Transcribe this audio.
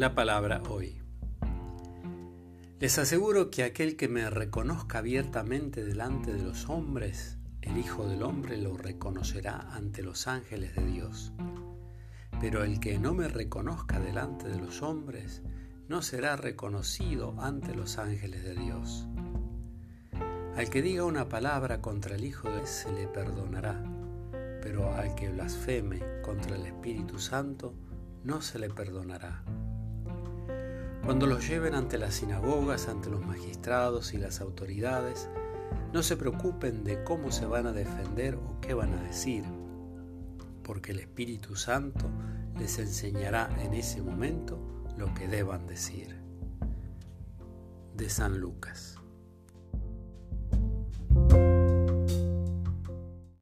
La palabra hoy. Les aseguro que aquel que me reconozca abiertamente delante de los hombres, el Hijo del Hombre lo reconocerá ante los ángeles de Dios. Pero el que no me reconozca delante de los hombres, no será reconocido ante los ángeles de Dios. Al que diga una palabra contra el Hijo de se le perdonará, pero al que blasfeme contra el Espíritu Santo no se le perdonará. Cuando los lleven ante las sinagogas, ante los magistrados y las autoridades, no se preocupen de cómo se van a defender o qué van a decir, porque el Espíritu Santo les enseñará en ese momento lo que deban decir. De San Lucas.